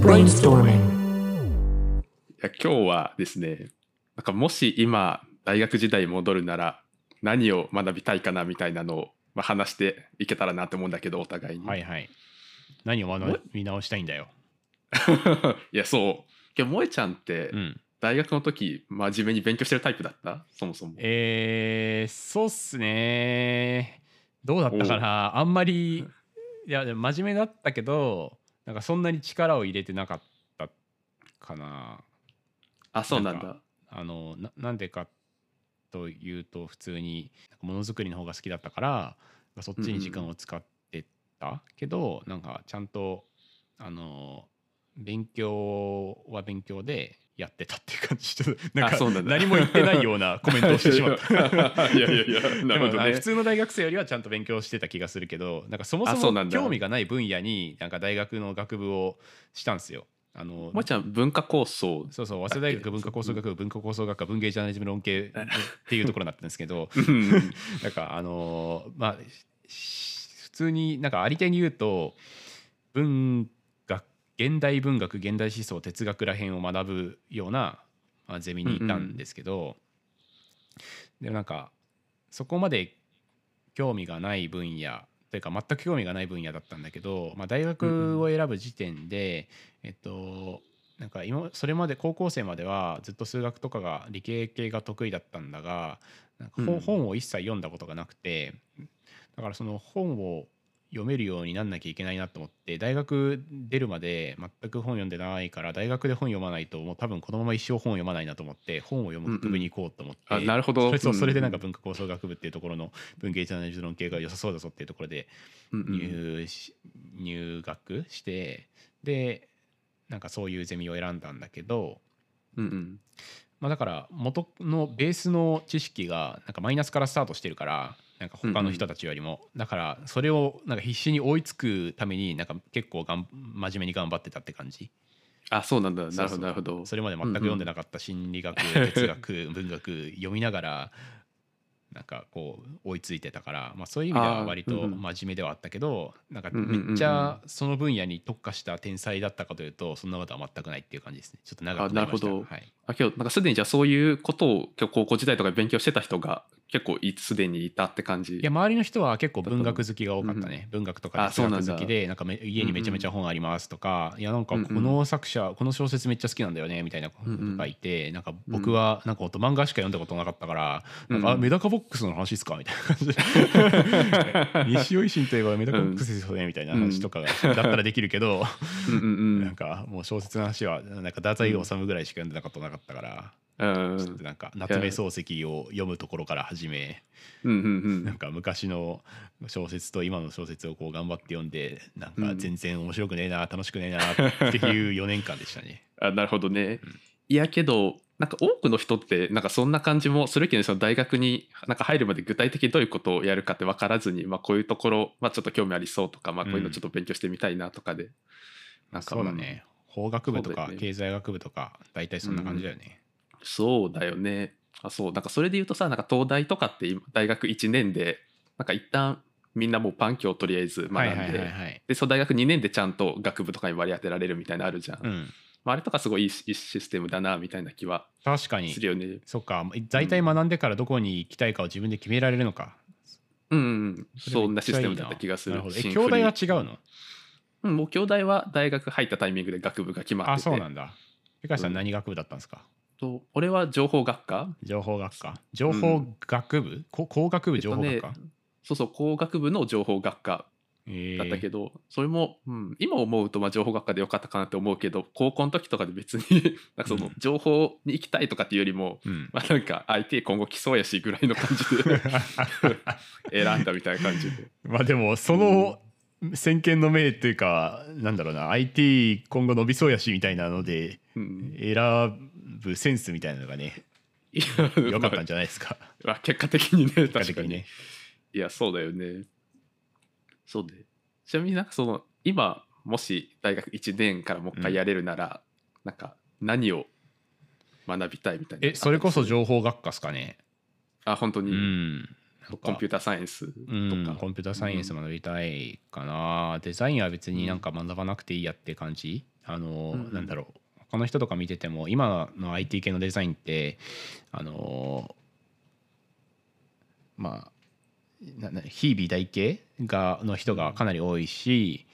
Brainstorming. いや今日はですねなんかもし今大学時代に戻るなら何を学びたいかなみたいなのを、まあ、話していけたらなと思うんだけどお互いに、はいはい。何を学び直したいんだよ。いやそうけど萌ちゃんってうん。大学の時真面目に勉強してるタイプだった？そもそもえー、そうっすね。どうだったかな？あんまり、いや、でも真面目だったけど、なんかそんなに力を入れてなかったかな。あそうなんだなんあのななんでかというと普通にものづくりの方が好きだったからそっちに時間を使ってたけど、なんかちゃんとあの勉強は勉強でやってたっていう感じ。ちょっとなんか何も言ってないようなコメントをしてしまった。いやいやいやなるほどね。でもあの普通の大学生よりはちゃんと勉強してた気がするけどなんかそもそも興味がない分野になんか大学の学部をしたんですよ。あの萌ちゃん文化構想。そうそう早稲田大学文化構想学部文化構想学科文芸ジャーナリズム論系 っていうところになってるんですけどうん。なんかあのーまあし普通になんかありていに言うと文学現代文学現代思想哲学らへんを学ぶような、まあ、ゼミにいたんですけど、でもなんかそこまで興味がない分野というか全く興味がない分野だったんだけど、まあ、大学を選ぶ時点で、えっとなんか今それまで高校生まではずっと数学とかが理系系が得意だったんだがなんか本を一切読んだことがなくてだからその本を読めるようになんなきゃいけないなと思って大学出るまで全く本読んでないから大学で本読まないともう多分このまま一生本読まないなと思って本を読む学部に行こうと思って、あなるほど。それでなんか文化構想学部っていうところの文芸ジャーナリズム論系が良さそうだぞっていうところでうんうん入し入学してでなんかそういうゼミを選んだんだけど、うんうん。まあ、だから元のベースの知識がなんかマイナスからスタートしてるからなんか他の人たちよりも、だからそれをなんか必死に追いつくためになんか結構がん真面目に頑張ってたって感じ。あそうなんだ。なるほどなるほど。それまで全く読んでなかった心理学、哲学 文学読みながらなんかこう追いついてたから、まあ、そういう意味では割と真面目ではあったけど、なんかうんうんうんうん。めっちゃその分野に特化した天才だったかというとそんなことは全くないっていう感じですね。ちょっと長くなりました。あなるほど。はい、あ今日なんかすでにじゃあそういうことを今日高校時代とかで勉強してた人が結構いすでにいたって感じいや周りの人は結構文学好きが多かったね、文学とか哲学好きでなんかめ家にめちゃめちゃ本ありますとか、いやなんかうんうん。この作者、この小説めっちゃ好きなんだよねみたいなことがいて、なんか僕はなんか漫画しか読んだことなかったから、なんかうん。うんあメダカボックスの話ですか？みたいな感じで。西尾維新といえばメダカボックスですよねみたいな話とかがだったらできるけど、うんうんなんかもう小説の話はなんか太宰治ぐらいしか読んでなかったなかったから、なんか夏目漱石を読むところから始め。うん。うん。うん。なんか昔の小説と今の小説をこう頑張って読んでなんか全然面白くねえな楽しくねえなっていう4年間でしたね。あなるほどね、いやけどなんか多くの人ってなんかそんな感じもするけどその大学になんか入るまで具体的にどういうことをやるかって分からずに、まあ、こういうところ、まあ、ちょっと興味ありそうとか、まあ、こういうのちょっと勉強してみたいなとかで、なんかそうだね。法学部とか経済学部とか大体そんな感じだよね。そうだよね。あそう。なんかそれで言うとさなんか東大とかって今大学1年でなんか一旦みんなもうパン教をとりあえず学んで。でその大学2年でちゃんと学部とかに割り当てられるみたいなのあるじゃん、うん、まあ、あれとかすごいいいシステムだなみたいな気は確かに。するよね。そっか。大体学んでからどこに行きたいかを自分で決められるのか。うんうんうん、そんなシステムだった気がする。なるほど。え兄弟は違うの？うん、もう兄弟は大学入ったタイミングで学部が決まってて。あそうなんだ。江川さうんん何学部だったんですか、と俺は情報学科？情報学科。情報学部、こ工学部情報学科、えっとねそうそう工学部の情報学科えー。だったけど、それも、うん、今思うとまあ情報学科でよかったかなって思うけど高校の時とかで別に なんかそのうん。情報に行きたいとかっていうよりも、うん。まあなんか IT 今後来そうやしぐらいの感じで 選んだみたいな感じで。まあでもその先見の明というかなんだろうな IT 今後伸びそうやしみたいなのでうん、選ぶセンスみたいなのがねいや良かったんじゃないですか。まあ結果的にね確かに。的に。ねいやそうだよね。そうでちなみになんかその今もし大学1年からもう一回やれるなら、なんか何を学びたいみたいなえそれこそ報情報学科っすかね。あ本当に、うん。コンピューターサイエンスとか、うん、コンピューターサイエンス学びたいかな、デザインは別になんか学ばなくていいやって感じ？あの、うんうん。なんだろう他の人とか見てても今の IT 系のデザインってあのまあなな非美大系がの人がかなり多いし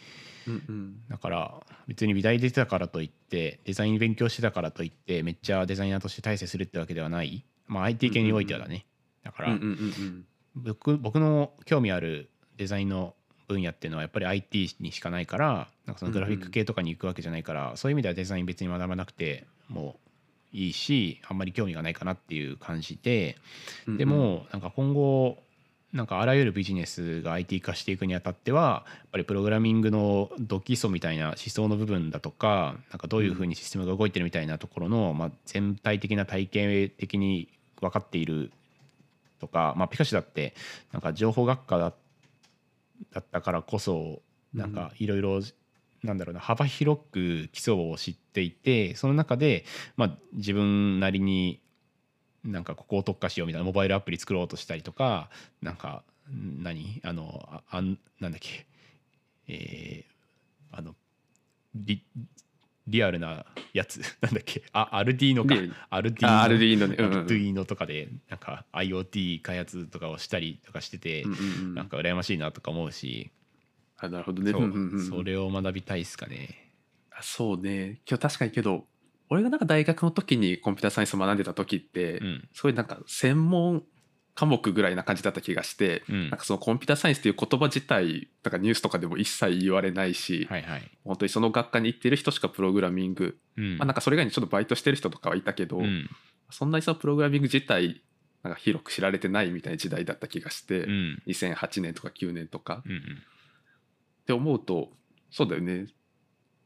うんうん。だから別に美大出てたからといってデザイン勉強してたからといってめっちゃデザイナーとして大成するってわけではない、まあ、IT 系においてはだね、だから、うんうんうん。僕僕の興味あるデザインの分野っていうのはやっぱり IT にしかないからなんかそのグラフィック系とかに行くわけじゃないから、そういう意味ではデザイン別に学ばなくてもいいしあんまり興味がないかなっていう感じで、うんでもなんか今後なんかあらゆるビジネスが IT 化していくにあたってはやっぱりプログラミングのド基礎みたいな思想の部分だとかなんかどういうふうにシステムが動いてるみたいなところの、まあ、全体的な体系的に分かっているとか、まあ、ピカシだってなんか情報学科だだったからこそなんかいろいろなんだろうな幅広く基礎を知っていてその中で、まあ、自分なりになんかここを特化しようみたいなモバイルアプリ作ろうとしたりとかなんかん何あのああんなんだっけえーあのリリアルなやつ。なんだっけ？あアルディーノか。リアルディーノ。あアルディーノね。うんうんアルディーノとかでなんか IoT 開発とかをしたりとかしてて、うんうんうんなんか羨ましいなとか思うし、あなるほどね。そう。うんうんうんそれを学びたいですかね。あそうね。今日確かにけど俺がなんか大学の時にコンピューターサイエンスを学んでた時って、うん。すごいなんか専門科目ぐらいな感じだった気がして、うん。なんかそのコンピューターサイエンスっていう言葉自体なんかニュースとかでも一切言われないし、はいはい。本当にその学科に行ってる人しかプログラミング、うん。まあ、なんかそれ以外にちょっとバイトしてる人とかはいたけど、うん。そんなにそのプログラミング自体なんか広く知られてないみたいな時代だった気がして、うん。2008年とか9年とか、うん。って思うとそうだよね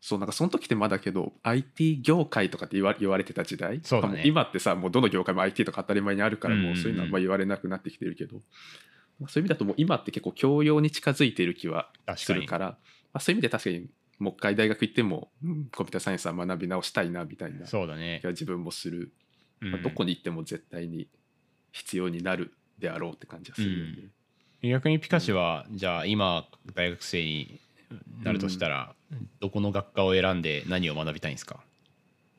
そうなんかその時ってまだけど IT 業界とかって言わ言われてた時代？そうだね。も今ってさもうどの業界も IT とか当たり前にあるからうん。うんうんもうそういうのはあんま言われなくなってきてるけど、まあそういう意味だともう今って結構教養に近づいている気はするからまあ、そういう意味で確かにもう一回大学行っても、うんコンピューターサイエンスは学び直したいなみたいな気そうだね。が。自分もする、うん。まあどこに行っても絶対に必要になるであろうって感じがするよね。逆にピカシはじゃあ今大学生になるとしたらどこの学科を選んで何を学びたいんですか？い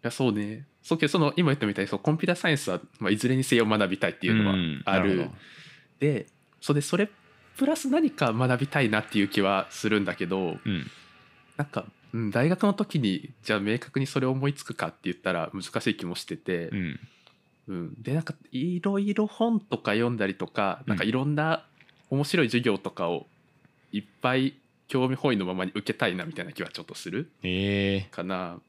やそうね。そうけどその今言ったみたいにそうコンピューターサイエンスは、まあ、いずれにせよ学びたいっていうのはん。ある,、なほど。でそれでそれプラス何か学びたいなっていう気はするんだけどうん。なんか、うん、大学の時にじゃあ明確にそれを思いつくかって言ったら難しい気もしてて、うん。うん、でなんかいろいろ本とか読んだりとかなんかうんいろんな面白い授業とかをいっぱい興味本位のままに受けたいなみたいな気はちょっとするえかな。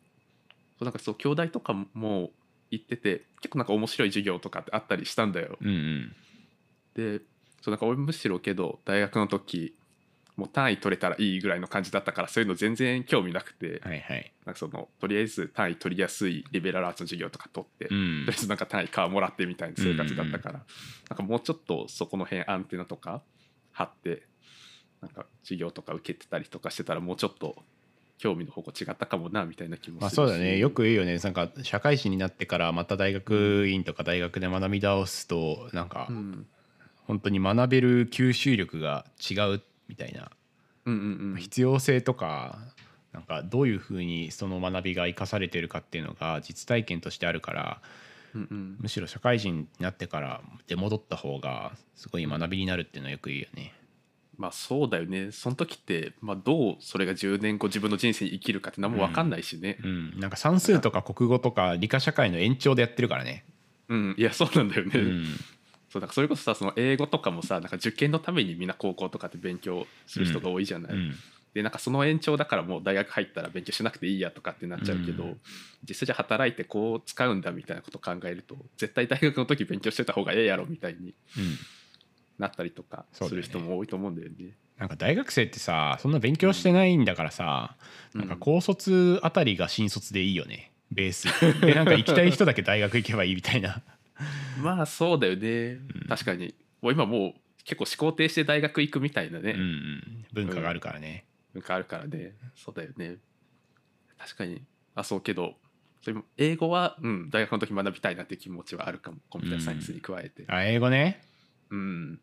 そうなんかそう兄弟とかも行ってて結構なんか面白い授業とかってあったりしたんだよ。ー、うんうん。でそうなんか俺むしろけど大学の時もう単位取れたらいいぐらいの感じだったからそういうの全然興味なくて、はいはい。なんかそのとりあえず単位取りやすいリベラルアーツの授業とか取って、とうん。りあえずなんか単位カーもらってみたいな生活だったから、なんかもうちょっとそこの辺アンテナとか張ってなんか授業とか受けてたりとかしてたらもうちょっと興味の方向違ったかもなみたいな気もするし。まあそうだね。よく言うよね。なんか社会人になってからまた大学院とか大学で学び直すとなんかうん。本当に学べる吸収力が違うみたいな。うんうんうん。必要性とかなんかどういうふうにその学びが生かされてるかっていうのが実体験としてあるからうんうん。むしろ社会人になってから出戻った方がすごい学びになるっていうのはよく言うよね。まあそうだよね。その時って、まあ、どうそれが10年後自分の人生に生きるかって何も分かんないしね。うん、なんか算数とか国語とか理科社会の延長でやってるからね。うん、いやそうなんだよね、うん、そうなんかそれこそさその英語とかもさなんか受験のためにみんな高校とかって勉強する人が多いじゃない、うん。でなんかその延長だからもう大学入ったら勉強しなくていいやとかってなっちゃうけど、うん。実際じゃあ働いてこう使うんだみたいなことを考えると絶対大学の時勉強してた方がええやろみたいにうんなったりとかする人も多いと思うんだよね。なんか大学生ってさそんな勉強してないんだからさ、うん。なんか高卒あたりが新卒でいいよね。ベース。でなんか行きたい人だけ大学行けばいいみたいな。まあそうだよね、うん。確かに。もう今もう結構思考停止で大学行くみたいなね、うん、うん、文化があるからね、文化あるからね。そうだよね。確かに。あそうけどそれも英語は、うん、大学の時学びたいなっていう気持ちはあるかも。コンピューターサイエンスに加えて。あ英語ねうん、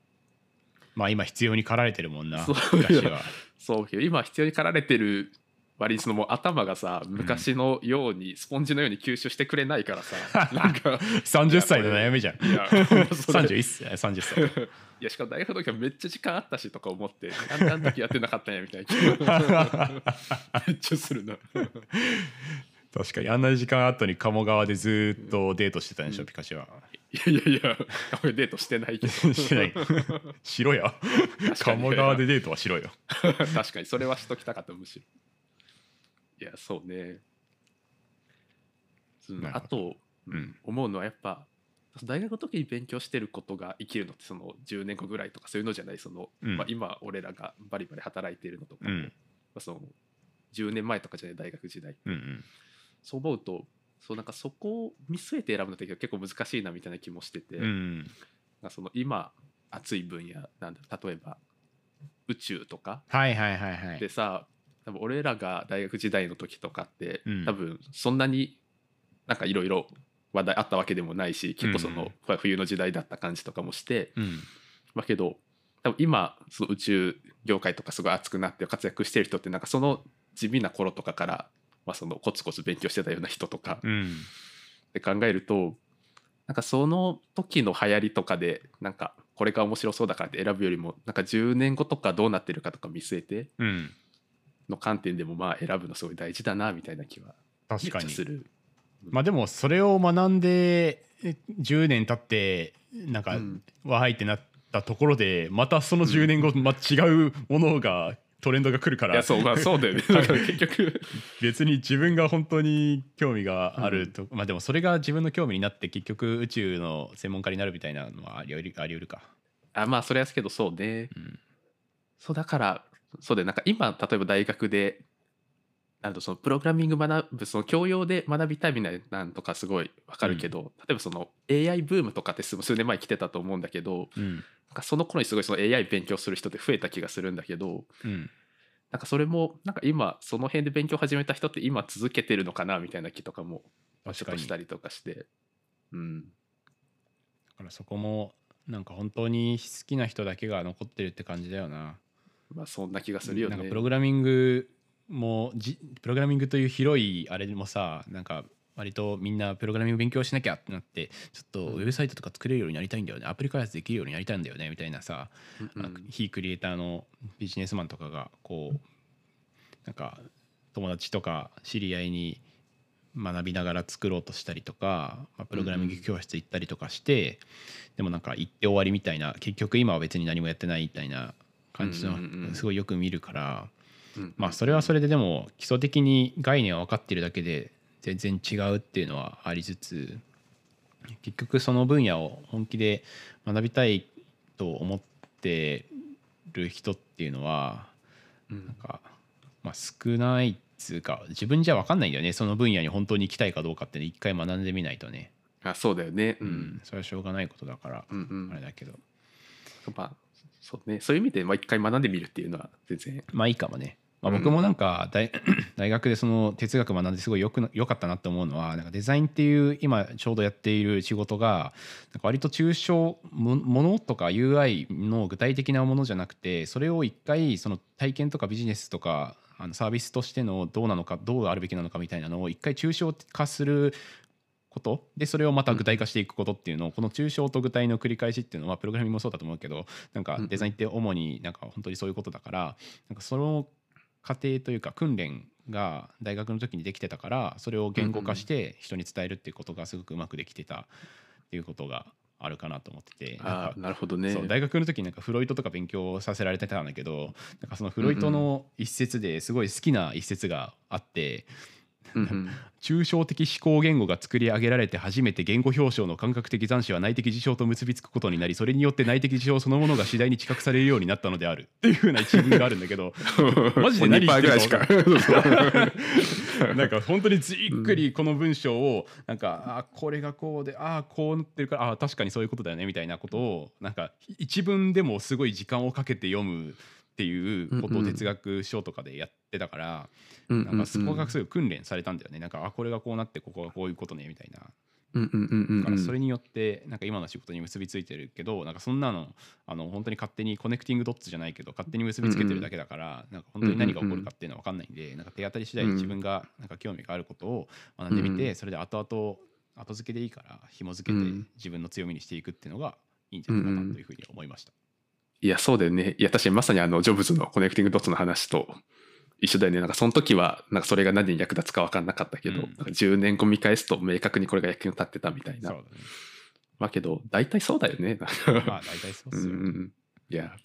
まあ今必要に駆られてるもんなそう昔は。そうけど今必要に駆られてる割にそのもう頭がさ昔のようにスポンジのように吸収してくれないからさ、なんか30歳の悩みじゃん。いやほんまそれ31歳30歳いやしかも大学の時はめっちゃ時間あったしとか思ってなんであの時やってなかったんやみたいなめっちゃするな。確かにあんな時間後に鴨川でずーっとデートしてたんでしょ、ピカチュウはいやいやいや俺デートしてないけど。してない。しろや鴨川でデートはしろよ。確かに。それはしときたかったむしろ。いやそうね。あと、うん。思うのはやっぱ大学の時に勉強してることが生きるのってその10年後ぐらいとかそういうのじゃない？その、うん。まあ、今俺らがバリバリ働いているのとか、まうん。あ、その10年前とかじゃない？大学時代。うんうん。そう思うとそうなんかそこを見据えて選ぶのって結構難しいなみたいな気もしてて、うん。その今熱い分野なんだ例えば宇宙とか。はいはいはいはい。でさ多分俺らが大学時代の時とかって、うん。多分そんなになんかいろいろ話題あったわけでもないし結構そうん。の、冬の時代だった感じとかもして、うん。まあけど多分今その宇宙業界とかすごい熱くなって活躍してる人ってなんかその地味な頃とかから、まあ、そのコツコツ勉強してたような人とか。うん。って考えるとなんかその時の流行りとかでなんかこれが面白そうだからって選ぶよりもなんか10年後とかどうなってるかとか見据えてうん。の観点でもまあ選ぶのすごい大事だなみたいな気は確かに。する。まあでもそれを学んでえ10年経ってなんかうん。わーいってなったところでまたその10年後、まあ、違うものがトレンドが来るから。いやそうまあそうだよね。だから結局。別に自分が本当に興味があると、まあでもそれが自分の興味になって結局宇宙の専門家になるみたいなのはあり得るあり得るか。あまあそれはですけどそうね。うん。そうだからそうでなんか今例えば大学でなんとそのプログラミング学ぶその教養で学びたいみたいなんとかすごいわかるけど、例えばその AI ブームとかって数数年前来てたと思うんだけどうん。なんかその頃にすごいその AI 勉強する人って増えた気がするんだけどうん。なんかそれもなんか今その辺で勉強始めた人って今続けてるのかなみたいな気とかもちょっとしたりとかして。うん。からそこもなんか本当に好きな人だけが残ってるって感じだよな。まあそんな気がするよね。なんかプログラミングもじプログラミングという広いあれもさなんか割とみんなプログラミング勉強しなきゃってなってちょっとウェブサイトとか作れるようになりたいんだよね。アプリ開発できるようになりたいんだよねみたいなさ、うんなん。か非クリエイターのビジネスマンとかがこうなんか友達とか知り合いに学びながら作ろうとしたりとか、まあ、プログラミング教室行ったりとかして、でもなんか行って終わりみたいな結局今は別に何もやってないみたいな感じのうんうんうん。すごいよく見るから、うん。まあそれはそれででも基礎的に概念は分かってるだけで全然違うっていうのはありつつ結局その分野を本気で学びたいと思ってる人っていうのはうん。なんか、まあ、少ないっつうか自分じゃ分かんないんだよねその分野に本当に行きたいかどうかってね一回学んでみないとね、あそうだよね。ううん。ん、それはしょうがないことだからうんうん。あれだけど。まあそうね。そういう意味でまあ一回学んでみるっていうのは全然。まあいいかもね。まあ、うん。僕もなんか大 大学でその哲学学んですごいよくなよかったなって思うのはなんかデザインっていう今ちょうどやっている仕事がなんか割と抽象もものとか UI の具体的なものじゃなくてそれを一回その体験とかビジネスとかあのサービスとしてのどうなのかどうあるべきなのかみたいなのを一回抽象化すること。でそれをまた具体化していくことっていうのをこの抽象と具体の繰り返しっていうのはプログラミングもそうだと思うけどなんかデザインって主になんか本当にそういうことだからなんかその過程というか訓練が大学の時にできてたからそれを言語化して人に伝えるっていうことがすごくうまくできてたっていうことがあるかなと思っててなるほどね。そう大学の時になんかフロイトとか勉強させられてたんだけどなんかそのフロイトの一節ですごい好きな一節があって、うんうん 抽象的思考言語が作り上げられて初めて言語表彰の感覚的残視は内的事象と結びつくことになりそれによって内的事象そのものが次第に知覚されるようになったのである。っていうふうな一文があるんだけど。マジで何言ってるかなん。か本当にじっくりこの文章をなんかあこれがこうであこうなってるからあ確かにそういうことだよねみたいなことをなんか一文でもすごい時間をかけて読むっていうことを哲学書とかでやってたから、うんなんかそこがすごい訓練されたんだよね。なんかあこれがこうなってここがこういうことねみたいな。うんうんうんうんだからそれによってなんか今の仕事に結びついてるけどなんかそんなのあの本当に勝手にコネクティングドッツじゃないけど勝手に結びつけてるだけだからなんか本当に何が起こるかっていうのは分かんないんでなんか手当たり次第に自分がなんか興味があることを学んでみうんてそれで後々後付けでいいから紐付けてうん。自分の強みにしていくっていうのがいいんじゃないかなというふうに思いました。いやそうだよね。いや確かにまさにあのジョブズの connecting dots の話と一緒だよね。なんかその時はなんかそれが何に役立つか分かんなかったけど、うん。なんか10年後見返すと明確にこれが役に立ってたみたいな。そうだね。まあけど大体そうだよね。まあ大体そうっすよ。うんうん。いや。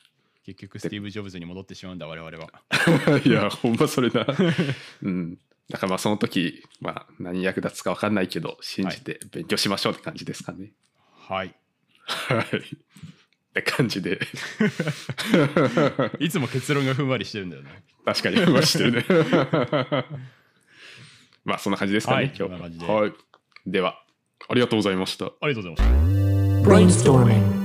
結局スティーブ・ジョブズに戻ってしまうんだ我々は。いやほんまそれな。うん。だからまあその時まあ何に役立つか分かんないけど信じて勉強しましょうって感じですかね。はい。はいって感じで いつも結論がふんわりしてるんだよね。確かにふわしてるね まあそんな感じですかね、はい今日こんな感じではいではありがとうございましたありがとうございました。Brainstorming.